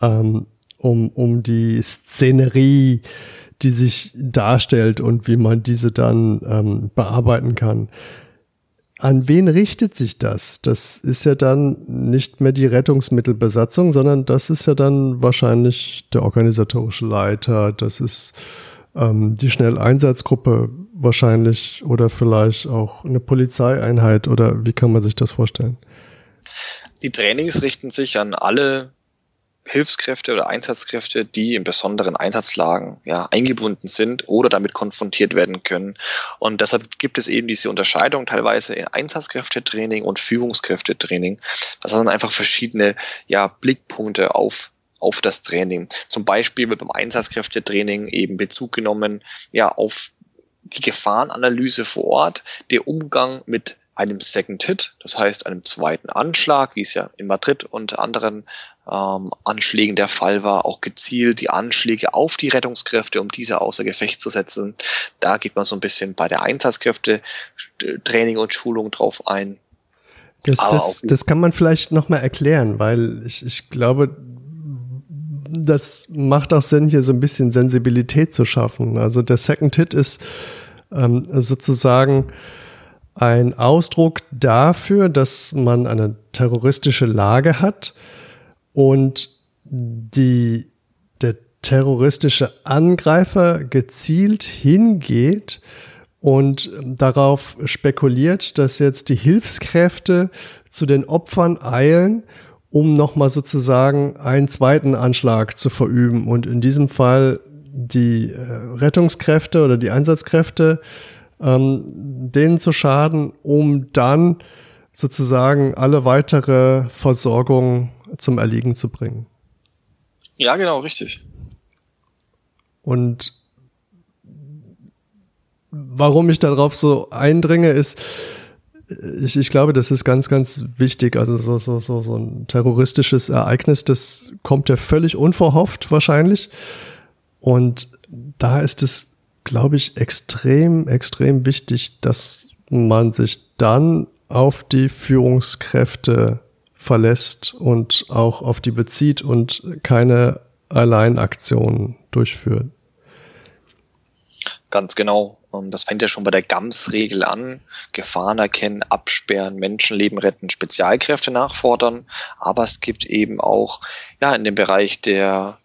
ähm, um, um die Szenerie, die sich darstellt und wie man diese dann ähm, bearbeiten kann. An wen richtet sich das? Das ist ja dann nicht mehr die Rettungsmittelbesatzung, sondern das ist ja dann wahrscheinlich der organisatorische Leiter, das ist ähm, die Schnelleinsatzgruppe wahrscheinlich oder vielleicht auch eine Polizeieinheit oder wie kann man sich das vorstellen? Die Trainings richten sich an alle Hilfskräfte oder Einsatzkräfte, die in besonderen Einsatzlagen ja, eingebunden sind oder damit konfrontiert werden können. Und deshalb gibt es eben diese Unterscheidung teilweise in Einsatzkräftetraining und Führungskräftetraining. Das sind einfach verschiedene ja, Blickpunkte auf auf das Training. Zum Beispiel wird beim Einsatzkräftetraining eben Bezug genommen ja auf die Gefahrenanalyse vor Ort, der Umgang mit einem Second Hit, das heißt einem zweiten Anschlag, wie es ja in Madrid und anderen ähm, Anschlägen der Fall war, auch gezielt die Anschläge auf die Rettungskräfte, um diese außer Gefecht zu setzen. Da geht man so ein bisschen bei der Einsatzkräfte Training und Schulung drauf ein. Das, das, das kann man vielleicht nochmal erklären, weil ich, ich glaube, das macht auch Sinn, hier so ein bisschen Sensibilität zu schaffen. Also der Second Hit ist ähm, sozusagen ein Ausdruck dafür, dass man eine terroristische Lage hat und die, der terroristische Angreifer gezielt hingeht und darauf spekuliert, dass jetzt die Hilfskräfte zu den Opfern eilen, um nochmal sozusagen einen zweiten Anschlag zu verüben und in diesem Fall die äh, Rettungskräfte oder die Einsatzkräfte ähm, denen zu schaden, um dann sozusagen alle weitere Versorgung zum Erliegen zu bringen. Ja, genau, richtig. Und warum ich darauf so eindringe, ist, ich, ich glaube, das ist ganz, ganz wichtig. Also so, so, so, so ein terroristisches Ereignis, das kommt ja völlig unverhofft wahrscheinlich. Und da ist es glaube ich, extrem, extrem wichtig, dass man sich dann auf die Führungskräfte verlässt und auch auf die bezieht und keine Alleinaktionen durchführt. Ganz genau. Das fängt ja schon bei der GAMS-Regel an. Gefahren erkennen, absperren, Menschenleben retten, Spezialkräfte nachfordern. Aber es gibt eben auch ja in dem Bereich der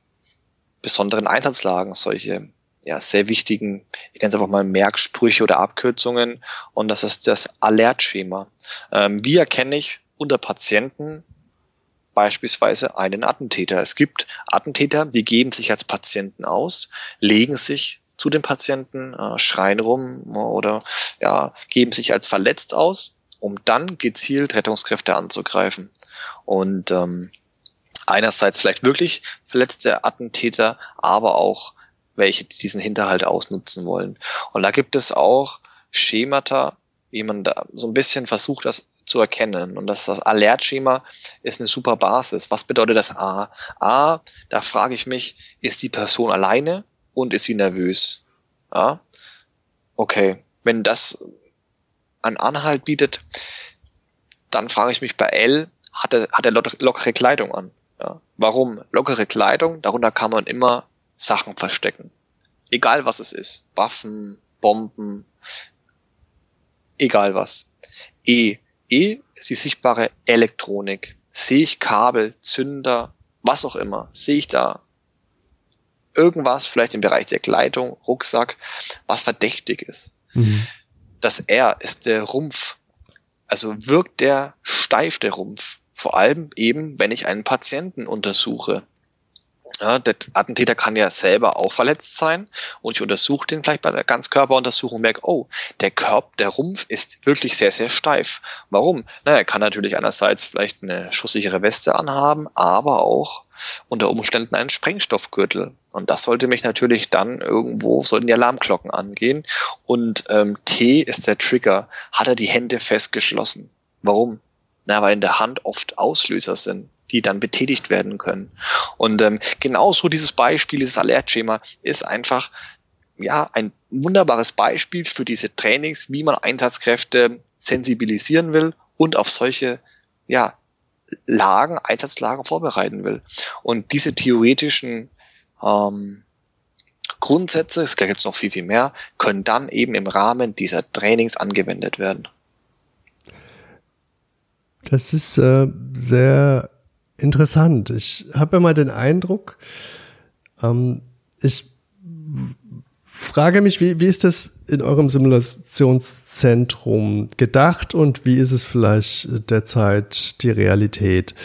besonderen Einsatzlagen solche ja, sehr wichtigen, ich nenne es einfach mal Merksprüche oder Abkürzungen. Und das ist das Alertschema. Ähm, wie erkenne ich unter Patienten beispielsweise einen Attentäter? Es gibt Attentäter, die geben sich als Patienten aus, legen sich zu den Patienten, äh, schreien rum oder ja, geben sich als verletzt aus, um dann gezielt Rettungskräfte anzugreifen. Und ähm, einerseits vielleicht wirklich verletzte Attentäter, aber auch welche diesen Hinterhalt ausnutzen wollen. Und da gibt es auch Schemata, wie man da so ein bisschen versucht, das zu erkennen. Und das, das Alert-Schema ist eine super Basis. Was bedeutet das A? A, da frage ich mich, ist die Person alleine und ist sie nervös? Ja? Okay, wenn das einen Anhalt bietet, dann frage ich mich bei L, hat er, hat er lockere Kleidung an? Ja? Warum? Lockere Kleidung, darunter kann man immer Sachen verstecken. Egal was es ist. Waffen, Bomben, egal was. E. E ist die sichtbare Elektronik. sehe ich Kabel, Zünder, was auch immer, sehe ich da irgendwas, vielleicht im Bereich der Kleidung, Rucksack, was verdächtig ist. Mhm. Das R ist der Rumpf. Also wirkt der steif, der Rumpf. Vor allem eben, wenn ich einen Patienten untersuche. Ja, der Attentäter kann ja selber auch verletzt sein und ich untersuche den vielleicht bei der Ganzkörperuntersuchung und merke, oh, der Körper, der Rumpf ist wirklich sehr, sehr steif. Warum? Na, er kann natürlich einerseits vielleicht eine schusssichere Weste anhaben, aber auch unter Umständen einen Sprengstoffgürtel. Und das sollte mich natürlich dann irgendwo, sollten die Alarmglocken angehen. Und ähm, T ist der Trigger. Hat er die Hände festgeschlossen? Warum? Na, weil in der Hand oft Auslöser sind die dann betätigt werden können. Und ähm, genauso dieses Beispiel, dieses Alertschema ist einfach ja ein wunderbares Beispiel für diese Trainings, wie man Einsatzkräfte sensibilisieren will und auf solche ja, Lagen, Einsatzlagen vorbereiten will. Und diese theoretischen ähm, Grundsätze, es gibt noch viel, viel mehr, können dann eben im Rahmen dieser Trainings angewendet werden. Das ist äh, sehr interessant. Ich habe immer den Eindruck, ähm, ich frage mich, wie, wie ist das in eurem Simulationszentrum gedacht und wie ist es vielleicht derzeit die Realität?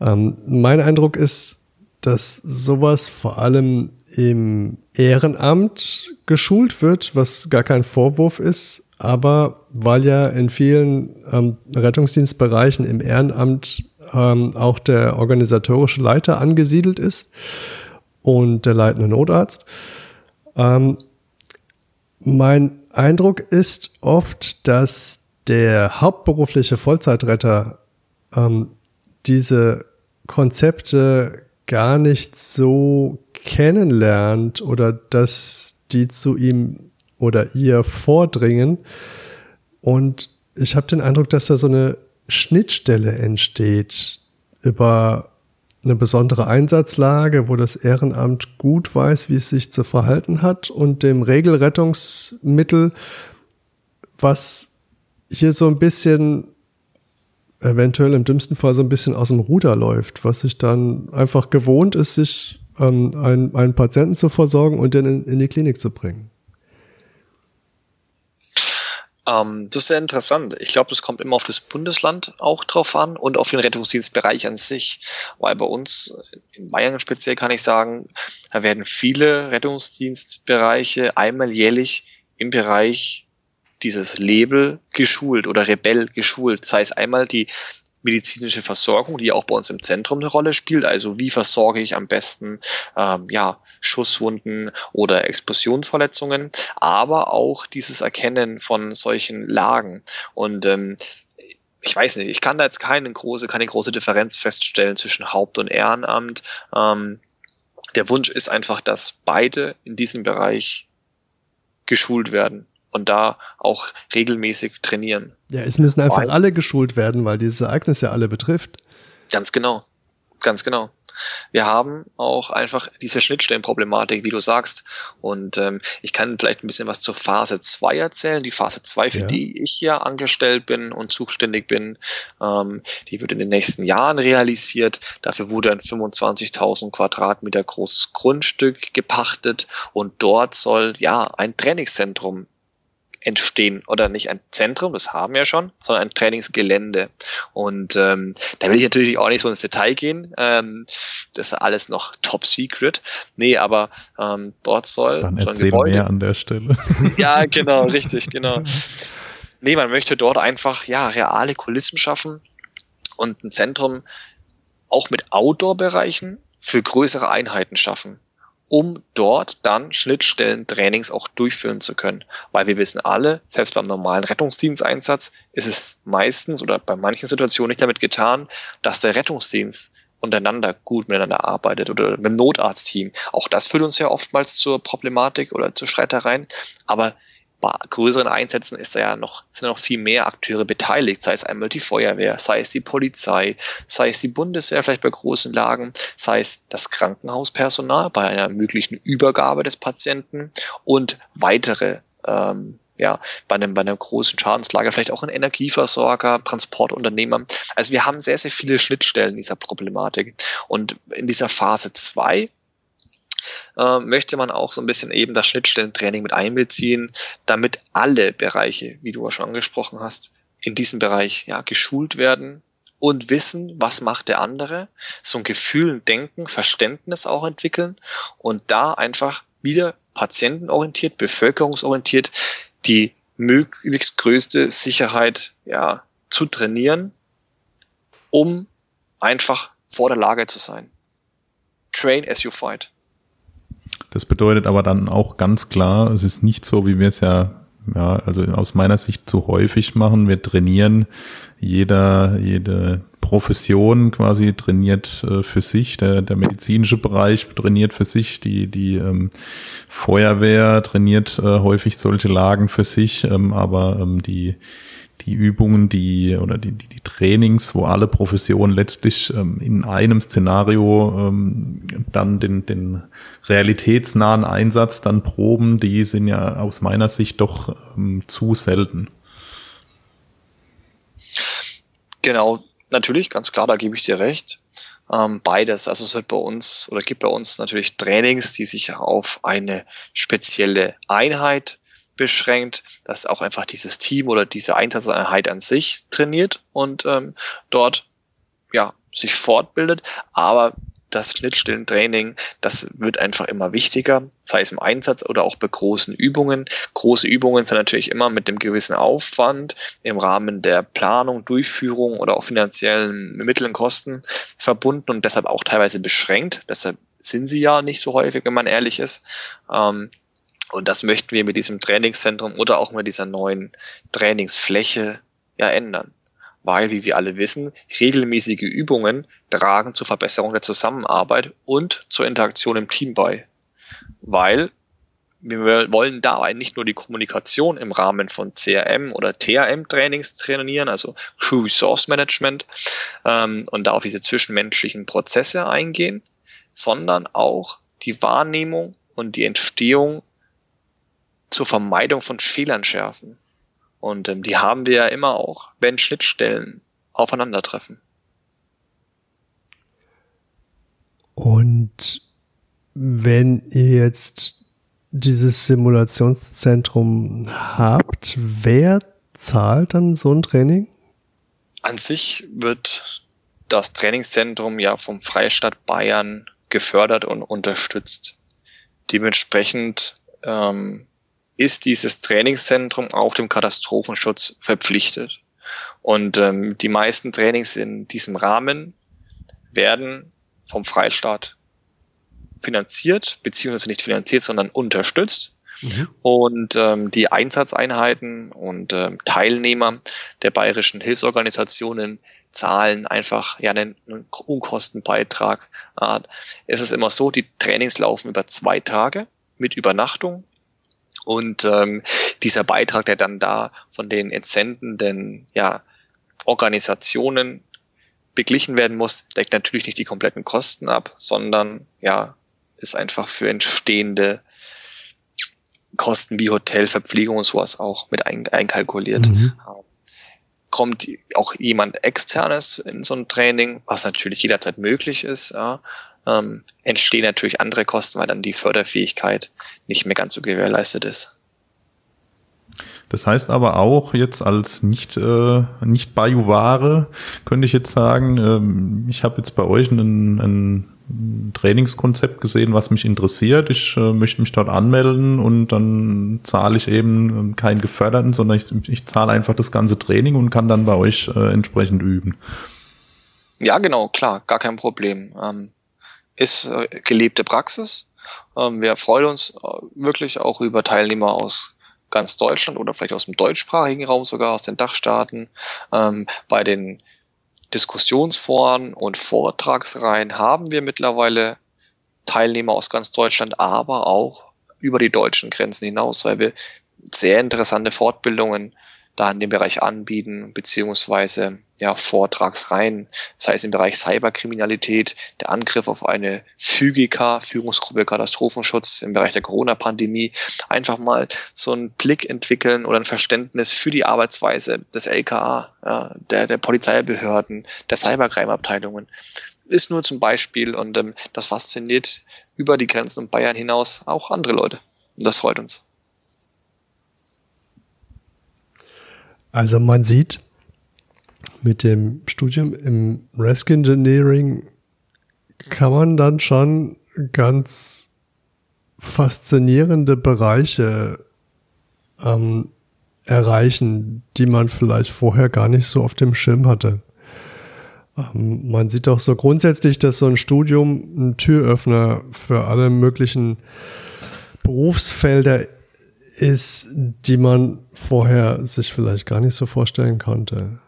Ähm, mein Eindruck ist, dass sowas vor allem im Ehrenamt geschult wird, was gar kein Vorwurf ist, aber weil ja in vielen ähm, Rettungsdienstbereichen im Ehrenamt ähm, auch der organisatorische Leiter angesiedelt ist und der leitende Notarzt. Ähm, mein Eindruck ist oft, dass der hauptberufliche Vollzeitretter ähm, diese Konzepte gar nicht so kennenlernt oder dass die zu ihm oder ihr vordringen. Und ich habe den Eindruck, dass da so eine Schnittstelle entsteht über eine besondere Einsatzlage, wo das Ehrenamt gut weiß, wie es sich zu verhalten hat und dem Regelrettungsmittel, was hier so ein bisschen eventuell im dümmsten Fall so ein bisschen aus dem Ruder läuft, was sich dann einfach gewohnt ist, sich ähm, einen, einen Patienten zu versorgen und den in, in die Klinik zu bringen. Ähm, das ist sehr interessant. Ich glaube, das kommt immer auf das Bundesland auch drauf an und auf den Rettungsdienstbereich an sich. Weil bei uns, in Bayern speziell kann ich sagen, da werden viele Rettungsdienstbereiche einmal jährlich im Bereich dieses Label geschult oder Rebell geschult. Das heißt einmal die medizinische Versorgung, die auch bei uns im Zentrum eine Rolle spielt. Also wie versorge ich am besten ähm, ja, Schusswunden oder Explosionsverletzungen, aber auch dieses Erkennen von solchen Lagen. Und ähm, ich weiß nicht, ich kann da jetzt keine große, keine große Differenz feststellen zwischen Haupt- und Ehrenamt. Ähm, der Wunsch ist einfach, dass beide in diesem Bereich geschult werden und da auch regelmäßig trainieren. Ja, es müssen einfach weil, alle geschult werden, weil dieses Ereignis ja alle betrifft. Ganz genau. Ganz genau. Wir haben auch einfach diese Schnittstellenproblematik, wie du sagst. Und ähm, ich kann vielleicht ein bisschen was zur Phase 2 erzählen. Die Phase 2, für ja. die ich ja angestellt bin und zuständig bin, ähm, die wird in den nächsten Jahren realisiert. Dafür wurde ein 25.000 Quadratmeter großes Grundstück gepachtet und dort soll ja ein Trainingszentrum entstehen oder nicht ein Zentrum, das haben wir schon, sondern ein Trainingsgelände. Und ähm, da will ich natürlich auch nicht so ins Detail gehen. Ähm, das ist alles noch top secret. Nee, aber ähm, dort soll Dann so ein Gebäude. mehr an der Stelle. (laughs) ja, genau, richtig, genau. (laughs) Nee, man möchte dort einfach ja reale Kulissen schaffen und ein Zentrum auch mit Outdoor-Bereichen für größere Einheiten schaffen um dort dann Schnittstellen-Trainings auch durchführen zu können. Weil wir wissen alle, selbst beim normalen Rettungsdiensteinsatz ist es meistens oder bei manchen Situationen nicht damit getan, dass der Rettungsdienst untereinander gut miteinander arbeitet oder mit dem Notarztteam. Auch das führt uns ja oftmals zur Problematik oder zu Streitereien. Aber bei größeren Einsätzen ist ja noch, sind noch viel mehr Akteure beteiligt, sei es einmal die Feuerwehr, sei es die Polizei, sei es die Bundeswehr vielleicht bei großen Lagen, sei es das Krankenhauspersonal bei einer möglichen Übergabe des Patienten und weitere ähm, ja, bei einem, bei einem großen Schadenslager, vielleicht auch ein Energieversorger, Transportunternehmer. Also wir haben sehr, sehr viele Schnittstellen dieser Problematik. Und in dieser Phase zwei äh, möchte man auch so ein bisschen eben das Schnittstellentraining mit einbeziehen, damit alle Bereiche, wie du schon angesprochen hast, in diesem Bereich ja, geschult werden und wissen, was macht der andere, so ein Gefühl, ein Denken, Verständnis auch entwickeln und da einfach wieder patientenorientiert, bevölkerungsorientiert die möglichst größte Sicherheit ja, zu trainieren, um einfach vor der Lage zu sein. Train as you fight. Das bedeutet aber dann auch ganz klar, es ist nicht so, wie wir es ja, ja, also aus meiner Sicht zu häufig machen. Wir trainieren jeder, jede Profession quasi trainiert äh, für sich, der, der medizinische Bereich trainiert für sich, die, die ähm, Feuerwehr trainiert äh, häufig solche Lagen für sich, ähm, aber ähm, die, die Übungen, die oder die, die, die Trainings, wo alle Professionen letztlich ähm, in einem Szenario ähm, dann den, den realitätsnahen Einsatz dann proben, die sind ja aus meiner Sicht doch ähm, zu selten. Genau, natürlich, ganz klar, da gebe ich dir recht. Ähm, beides. Also es wird bei uns oder gibt bei uns natürlich Trainings, die sich auf eine spezielle Einheit beschränkt, dass auch einfach dieses Team oder diese Einsatzeinheit an sich trainiert und ähm, dort ja sich fortbildet. Aber das Schnittstellentraining, das wird einfach immer wichtiger, sei es im Einsatz oder auch bei großen Übungen. Große Übungen sind natürlich immer mit einem gewissen Aufwand im Rahmen der Planung, Durchführung oder auch finanziellen Mitteln, Kosten verbunden und deshalb auch teilweise beschränkt. Deshalb sind sie ja nicht so häufig, wenn man ehrlich ist. Ähm, und das möchten wir mit diesem Trainingszentrum oder auch mit dieser neuen Trainingsfläche ja ändern weil, wie wir alle wissen, regelmäßige Übungen tragen zur Verbesserung der Zusammenarbeit und zur Interaktion im Team bei. Weil wir wollen dabei nicht nur die Kommunikation im Rahmen von CRM oder TRM-Trainings trainieren, also True Resource Management, ähm, und da auf diese zwischenmenschlichen Prozesse eingehen, sondern auch die Wahrnehmung und die Entstehung zur Vermeidung von Fehlern schärfen. Und ähm, die haben wir ja immer auch, wenn Schnittstellen aufeinandertreffen. Und wenn ihr jetzt dieses Simulationszentrum habt, wer zahlt dann so ein Training? An sich wird das Trainingszentrum ja vom Freistaat Bayern gefördert und unterstützt. Dementsprechend ähm, ist dieses Trainingszentrum auch dem Katastrophenschutz verpflichtet. Und ähm, die meisten Trainings in diesem Rahmen werden vom Freistaat finanziert, beziehungsweise nicht finanziert, sondern unterstützt. Mhm. Und ähm, die Einsatzeinheiten und ähm, Teilnehmer der bayerischen Hilfsorganisationen zahlen einfach ja einen, einen Unkostenbeitrag. Äh, es ist immer so, die Trainings laufen über zwei Tage mit Übernachtung und ähm, dieser Beitrag, der dann da von den entsendenden ja, Organisationen beglichen werden muss, deckt natürlich nicht die kompletten Kosten ab, sondern ja, ist einfach für entstehende Kosten wie Hotel, Verpflegung und sowas auch mit ein, einkalkuliert. Mhm. Kommt auch jemand externes in so ein Training, was natürlich jederzeit möglich ist, ja, ähm, entstehen natürlich andere Kosten, weil dann die Förderfähigkeit nicht mehr ganz so gewährleistet ist. Das heißt aber auch jetzt als nicht äh, nicht Bajuware könnte ich jetzt sagen, ähm, ich habe jetzt bei euch ein, ein Trainingskonzept gesehen, was mich interessiert. Ich äh, möchte mich dort anmelden und dann zahle ich eben keinen geförderten, sondern ich, ich zahle einfach das ganze Training und kann dann bei euch äh, entsprechend üben. Ja, genau, klar, gar kein Problem. Ähm, ist äh, gelebte Praxis. Ähm, wir freuen uns äh, wirklich auch über Teilnehmer aus ganz Deutschland oder vielleicht aus dem deutschsprachigen Raum sogar, aus den Dachstaaten. Ähm, bei den Diskussionsforen und Vortragsreihen haben wir mittlerweile Teilnehmer aus ganz Deutschland, aber auch über die deutschen Grenzen hinaus, weil wir sehr interessante Fortbildungen da in dem Bereich anbieten, beziehungsweise ja, Vortragsreihen, sei es im Bereich Cyberkriminalität, der Angriff auf eine FÜGIKA, Führungsgruppe Katastrophenschutz im Bereich der Corona-Pandemie, einfach mal so einen Blick entwickeln oder ein Verständnis für die Arbeitsweise des LKA, ja, der, der Polizeibehörden, der Cybercrime-Abteilungen. Ist nur zum Beispiel und ähm, das fasziniert über die Grenzen und Bayern hinaus auch andere Leute. Und das freut uns. Also man sieht, mit dem Studium im Risk Engineering kann man dann schon ganz faszinierende Bereiche ähm, erreichen, die man vielleicht vorher gar nicht so auf dem Schirm hatte. Ähm, man sieht auch so grundsätzlich, dass so ein Studium ein Türöffner für alle möglichen Berufsfelder ist, die man vorher sich vielleicht gar nicht so vorstellen konnte.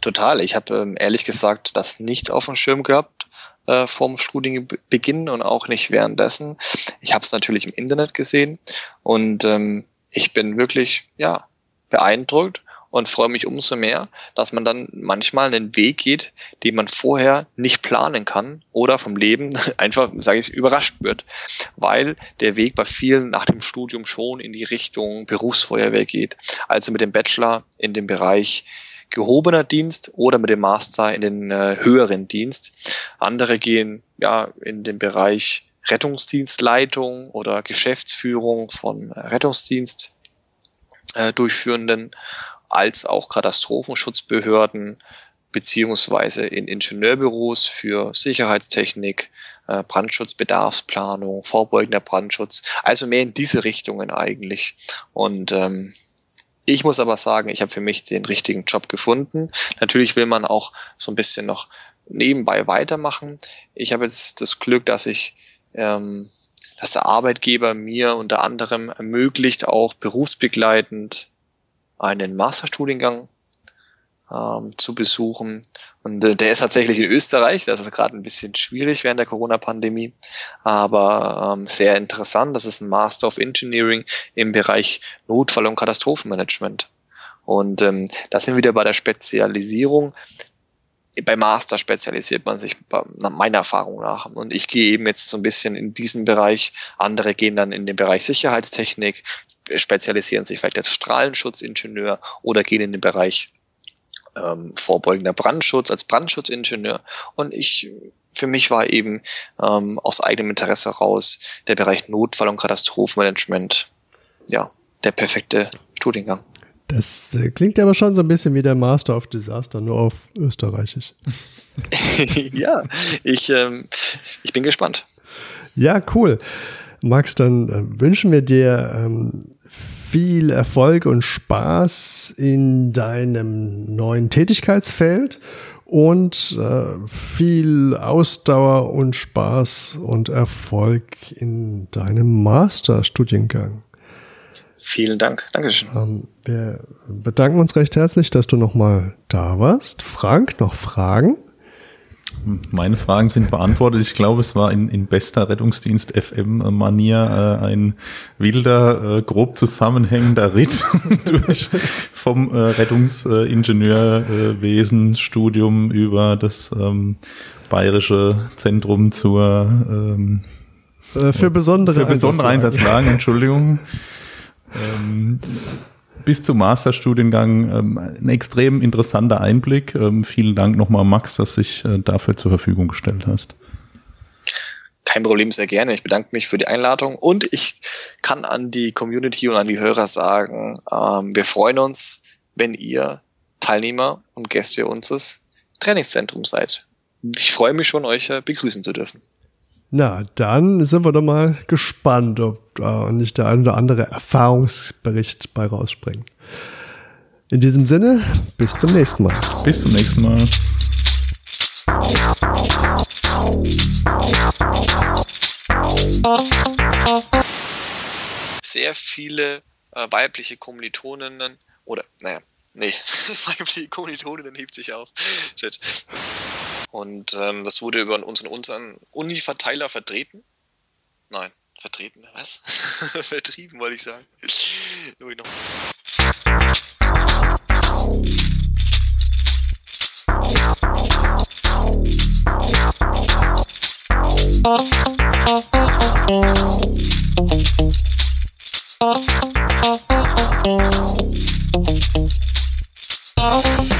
Total. Ich habe ähm, ehrlich gesagt das nicht auf dem Schirm gehabt äh, vom Studienbeginn und auch nicht währenddessen. Ich habe es natürlich im Internet gesehen und ähm, ich bin wirklich ja beeindruckt und freue mich umso mehr, dass man dann manchmal einen Weg geht, den man vorher nicht planen kann oder vom Leben (laughs) einfach, sage ich, überrascht wird, weil der Weg bei vielen nach dem Studium schon in die Richtung Berufsfeuerwehr geht. Also mit dem Bachelor in dem Bereich gehobener Dienst oder mit dem Master in den äh, höheren Dienst. Andere gehen ja in den Bereich Rettungsdienstleitung oder Geschäftsführung von Rettungsdienst äh, durchführenden als auch Katastrophenschutzbehörden beziehungsweise in Ingenieurbüros für Sicherheitstechnik, äh, Brandschutzbedarfsplanung, vorbeugender Brandschutz, also mehr in diese Richtungen eigentlich. Und ähm, ich muss aber sagen, ich habe für mich den richtigen Job gefunden. Natürlich will man auch so ein bisschen noch nebenbei weitermachen. Ich habe jetzt das Glück, dass ich ähm, dass der Arbeitgeber mir unter anderem ermöglicht, auch berufsbegleitend einen Masterstudiengang ähm, zu besuchen. Und äh, der ist tatsächlich in Österreich. Das ist gerade ein bisschen schwierig während der Corona-Pandemie, aber ähm, sehr interessant. Das ist ein Master of Engineering im Bereich Notfall- und Katastrophenmanagement. Und ähm, das sind wir wieder bei der Spezialisierung. Bei Master spezialisiert man sich meiner Erfahrung nach. Und ich gehe eben jetzt so ein bisschen in diesen Bereich. Andere gehen dann in den Bereich Sicherheitstechnik, spezialisieren sich vielleicht als Strahlenschutzingenieur oder gehen in den Bereich ähm, vorbeugender Brandschutz als Brandschutzingenieur. Und ich, für mich war eben ähm, aus eigenem Interesse heraus der Bereich Notfall- und Katastrophenmanagement, ja, der perfekte Studiengang. Das äh, klingt aber schon so ein bisschen wie der Master of Disaster, nur auf Österreichisch. (laughs) ja, ich, ähm, ich bin gespannt. Ja, cool. Max, dann äh, wünschen wir dir ähm, viel Erfolg und Spaß in deinem neuen Tätigkeitsfeld und äh, viel Ausdauer und Spaß und Erfolg in deinem Masterstudiengang. Vielen Dank. Dankeschön. Ähm, wir bedanken uns recht herzlich, dass du nochmal da warst. Frank, noch Fragen? Meine Fragen sind beantwortet. Ich glaube, es war in, in bester Rettungsdienst FM-Manier äh, ein wilder, äh, grob zusammenhängender Ritt (laughs) durch vom äh, Rettungsingenieurwesen-Studium über das ähm, Bayerische Zentrum zur ähm, äh, für besondere, für besondere Einsatzlagen, Entschuldigung. (laughs) ähm, bis zum Masterstudiengang ähm, ein extrem interessanter Einblick. Ähm, vielen Dank nochmal, Max, dass dich äh, dafür zur Verfügung gestellt hast. Kein Problem, sehr gerne. Ich bedanke mich für die Einladung und ich kann an die Community und an die Hörer sagen, ähm, wir freuen uns, wenn ihr Teilnehmer und Gäste unseres Trainingszentrums seid. Ich freue mich schon, euch äh, begrüßen zu dürfen. Na, dann sind wir doch mal gespannt, ob da nicht der ein oder andere Erfahrungsbericht bei rausspringt. In diesem Sinne, bis zum nächsten Mal. Bis zum nächsten Mal. Sehr viele äh, weibliche Kommilitoninnen oder, naja, nee, (laughs) weibliche Kommilitoninnen hebt sich aus. Shit. Und ähm, das wurde über uns und unseren Uni-Verteiler vertreten. Nein, vertreten, was? (laughs) Vertrieben, wollte ich sagen. (laughs)